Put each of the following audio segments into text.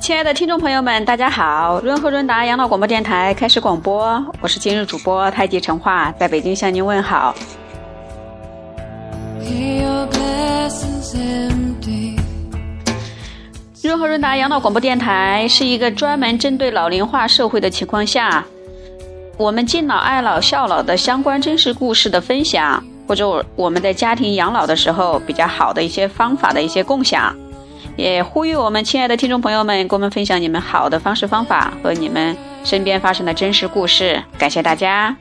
亲爱的听众朋友们，大家好！润和润达养老广播电台开始广播，我是今日主播太极陈化，在北京向您问好。润和润达养老广播电台是一个专门针对老龄化社会的情况下，我们敬老爱老孝老的相关真实故事的分享，或者我们在家庭养老的时候比较好的一些方法的一些共享。也呼吁我们亲爱的听众朋友们，跟我们分享你们好的方式方法和你们身边发生的真实故事。感谢大家！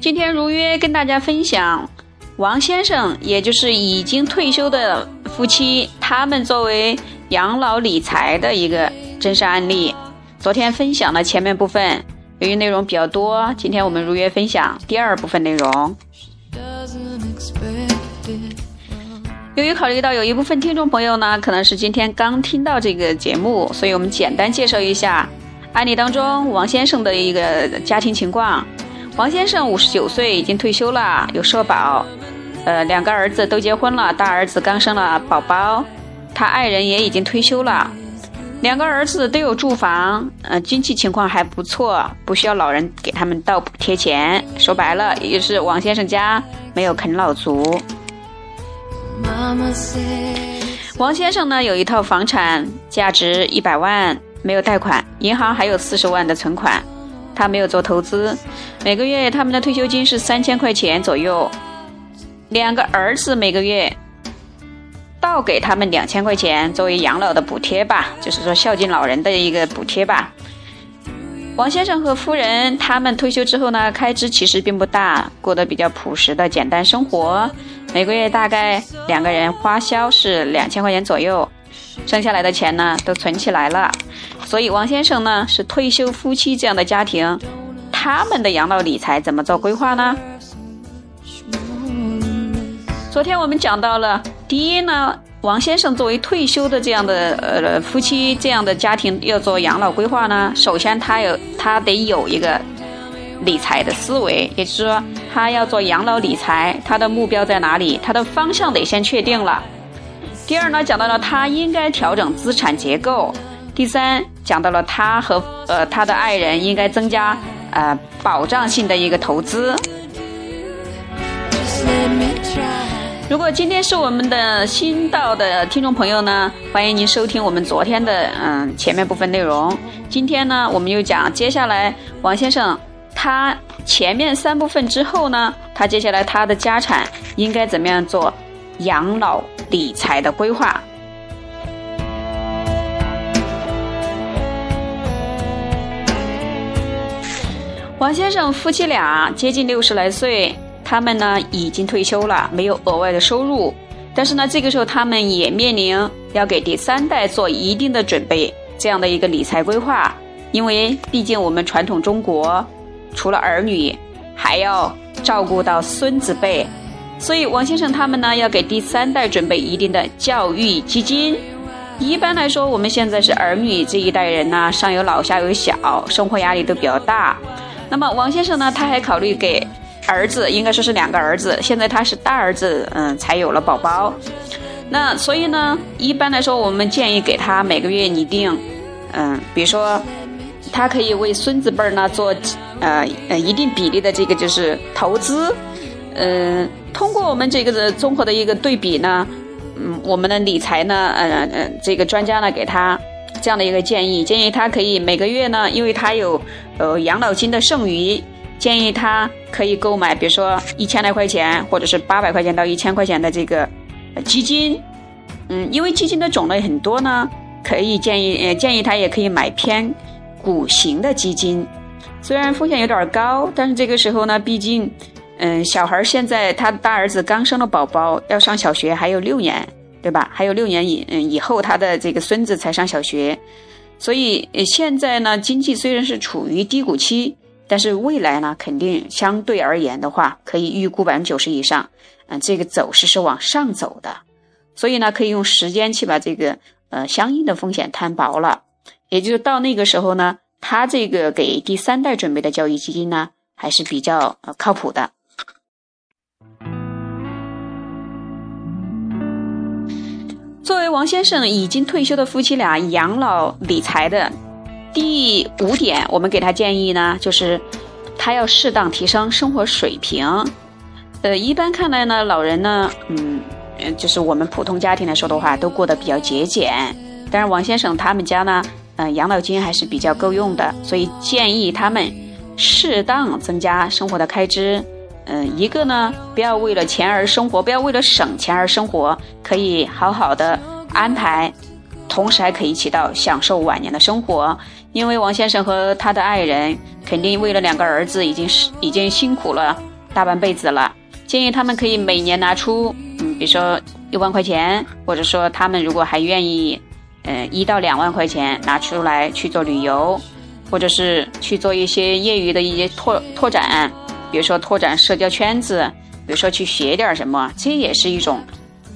今天如约跟大家分享王先生，也就是已经退休的夫妻，他们作为养老理财的一个真实案例。昨天分享了前面部分，由于内容比较多，今天我们如约分享第二部分内容。由于考虑到有一部分听众朋友呢，可能是今天刚听到这个节目，所以我们简单介绍一下案例当中王先生的一个家庭情况。王先生五十九岁，已经退休了，有社保，呃，两个儿子都结婚了，大儿子刚生了宝宝，他爱人也已经退休了，两个儿子都有住房，呃，经济情况还不错，不需要老人给他们倒补贴钱。说白了，也就是王先生家没有啃老族。王先生呢，有一套房产，价值一百万，没有贷款，银行还有四十万的存款，他没有做投资，每个月他们的退休金是三千块钱左右，两个儿子每个月倒给他们两千块钱作为养老的补贴吧，就是说孝敬老人的一个补贴吧。王先生和夫人他们退休之后呢，开支其实并不大，过得比较朴实的简单生活。每个月大概两个人花销是两千块钱左右，剩下来的钱呢都存起来了。所以王先生呢是退休夫妻这样的家庭，他们的养老理财怎么做规划呢？昨天我们讲到了，第一呢，王先生作为退休的这样的呃夫妻这样的家庭要做养老规划呢，首先他有他得有一个。理财的思维，也就是说，他要做养老理财，他的目标在哪里？他的方向得先确定了。第二呢，讲到了他应该调整资产结构。第三，讲到了他和呃他的爱人应该增加呃保障性的一个投资。如果今天是我们的新到的听众朋友呢，欢迎您收听我们昨天的嗯前面部分内容。今天呢，我们又讲接下来王先生。他前面三部分之后呢，他接下来他的家产应该怎么样做养老理财的规划？王先生夫妻俩接近六十来岁，他们呢已经退休了，没有额外的收入，但是呢，这个时候他们也面临要给第三代做一定的准备，这样的一个理财规划，因为毕竟我们传统中国。除了儿女，还要照顾到孙子辈，所以王先生他们呢要给第三代准备一定的教育基金。一般来说，我们现在是儿女这一代人呢，上有老下有小，生活压力都比较大。那么王先生呢，他还考虑给儿子，应该说是两个儿子，现在他是大儿子，嗯，才有了宝宝。那所以呢，一般来说，我们建议给他每个月拟定，嗯，比如说。他可以为孙子辈儿呢做呃呃一定比例的这个就是投资，嗯，通过我们这个的综合的一个对比呢，嗯，我们的理财呢，呃呃，这个专家呢给他这样的一个建议，建议他可以每个月呢，因为他有呃养老金的剩余，建议他可以购买，比如说一千来块钱，或者是八百块钱到一千块钱的这个基金，嗯，因为基金的种类很多呢，可以建议呃建议他也可以买偏。股型的基金，虽然风险有点高，但是这个时候呢，毕竟，嗯，小孩现在他大儿子刚生了宝宝，要上小学还有六年，对吧？还有六年以嗯以后他的这个孙子才上小学，所以现在呢，经济虽然是处于低谷期，但是未来呢，肯定相对而言的话，可以预估百分之九十以上，嗯，这个走势是往上走的，所以呢，可以用时间去把这个呃相应的风险摊薄了。也就是到那个时候呢，他这个给第三代准备的教育基金呢，还是比较呃靠谱的。作为王先生已经退休的夫妻俩养老理财的第五点，我们给他建议呢，就是他要适当提升生活水平。呃，一般看来呢，老人呢，嗯，就是我们普通家庭来说的话，都过得比较节俭。但是王先生他们家呢，嗯，养老金还是比较够用的，所以建议他们适当增加生活的开支。嗯，一个呢，不要为了钱而生活，不要为了省钱而生活，可以好好的安排，同时还可以起到享受晚年的生活。因为王先生和他的爱人肯定为了两个儿子，已经是已经辛苦了大半辈子了。建议他们可以每年拿出，嗯，比如说一万块钱，或者说他们如果还愿意，嗯，一到两万块钱拿出来去做旅游，或者是去做一些业余的一些拓拓展。比如说拓展社交圈子，比如说去学点什么，这也是一种，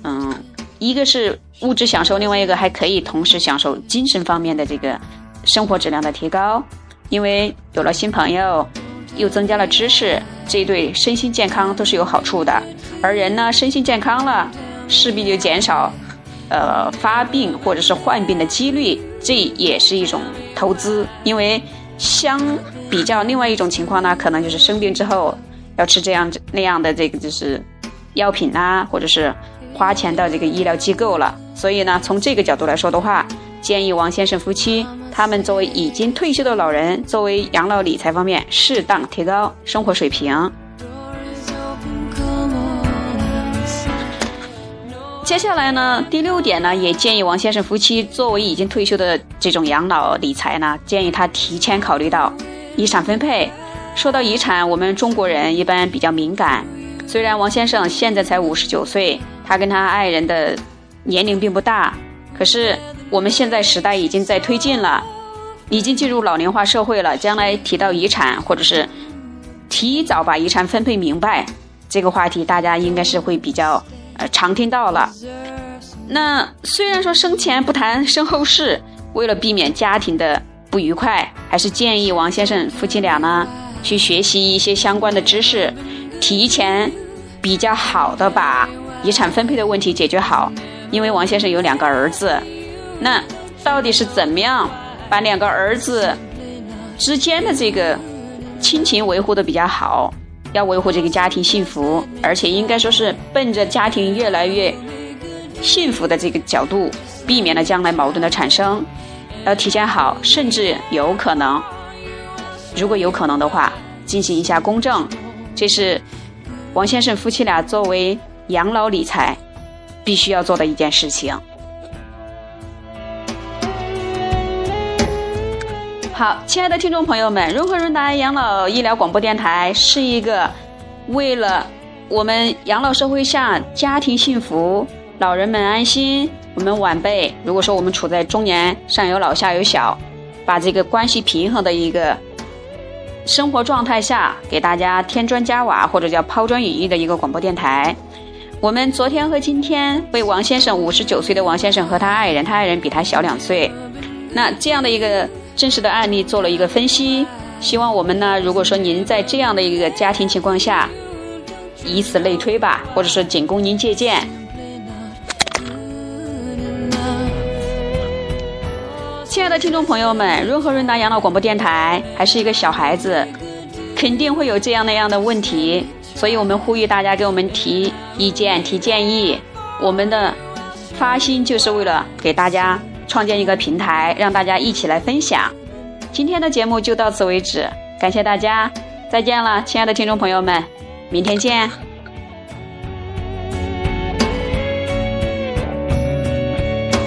嗯，一个是物质享受，另外一个还可以同时享受精神方面的这个生活质量的提高。因为有了新朋友，又增加了知识，这对身心健康都是有好处的。而人呢，身心健康了，势必就减少，呃，发病或者是患病的几率，这也是一种投资。因为相比较另外一种情况呢，可能就是生病之后要吃这样那样的这个就是药品呐，或者是花钱到这个医疗机构了。所以呢，从这个角度来说的话，建议王先生夫妻他们作为已经退休的老人，作为养老理财方面适当提高生活水平。接下来呢，第六点呢，也建议王先生夫妻作为已经退休的这种养老理财呢，建议他提前考虑到。遗产分配，说到遗产，我们中国人一般比较敏感。虽然王先生现在才五十九岁，他跟他爱人的年龄并不大，可是我们现在时代已经在推进了，已经进入老龄化社会了。将来提到遗产，或者是提早把遗产分配明白，这个话题大家应该是会比较呃常听到了。那虽然说生前不谈身后事，为了避免家庭的。不愉快，还是建议王先生夫妻俩呢去学习一些相关的知识，提前比较好的把遗产分配的问题解决好。因为王先生有两个儿子，那到底是怎么样把两个儿子之间的这个亲情维护的比较好？要维护这个家庭幸福，而且应该说是奔着家庭越来越幸福的这个角度，避免了将来矛盾的产生。要提前好，甚至有可能，如果有可能的话，进行一下公证，这是王先生夫妻俩作为养老理财必须要做的一件事情。好，亲爱的听众朋友们，润和润达养老医疗广播电台是一个为了我们养老社会下家庭幸福、老人们安心。我们晚辈，如果说我们处在中年，上有老下有小，把这个关系平衡的一个生活状态下，给大家添砖加瓦或者叫抛砖引玉的一个广播电台。我们昨天和今天为王先生五十九岁的王先生和他爱人，他爱人比他小两岁，那这样的一个真实的案例做了一个分析。希望我们呢，如果说您在这样的一个家庭情况下，以此类推吧，或者说仅供您借鉴。亲爱的听众朋友们，润和润达养老广播电台还是一个小孩子，肯定会有这样那样的问题，所以我们呼吁大家给我们提意见、提建议。我们的发心就是为了给大家创建一个平台，让大家一起来分享。今天的节目就到此为止，感谢大家，再见了，亲爱的听众朋友们，明天见。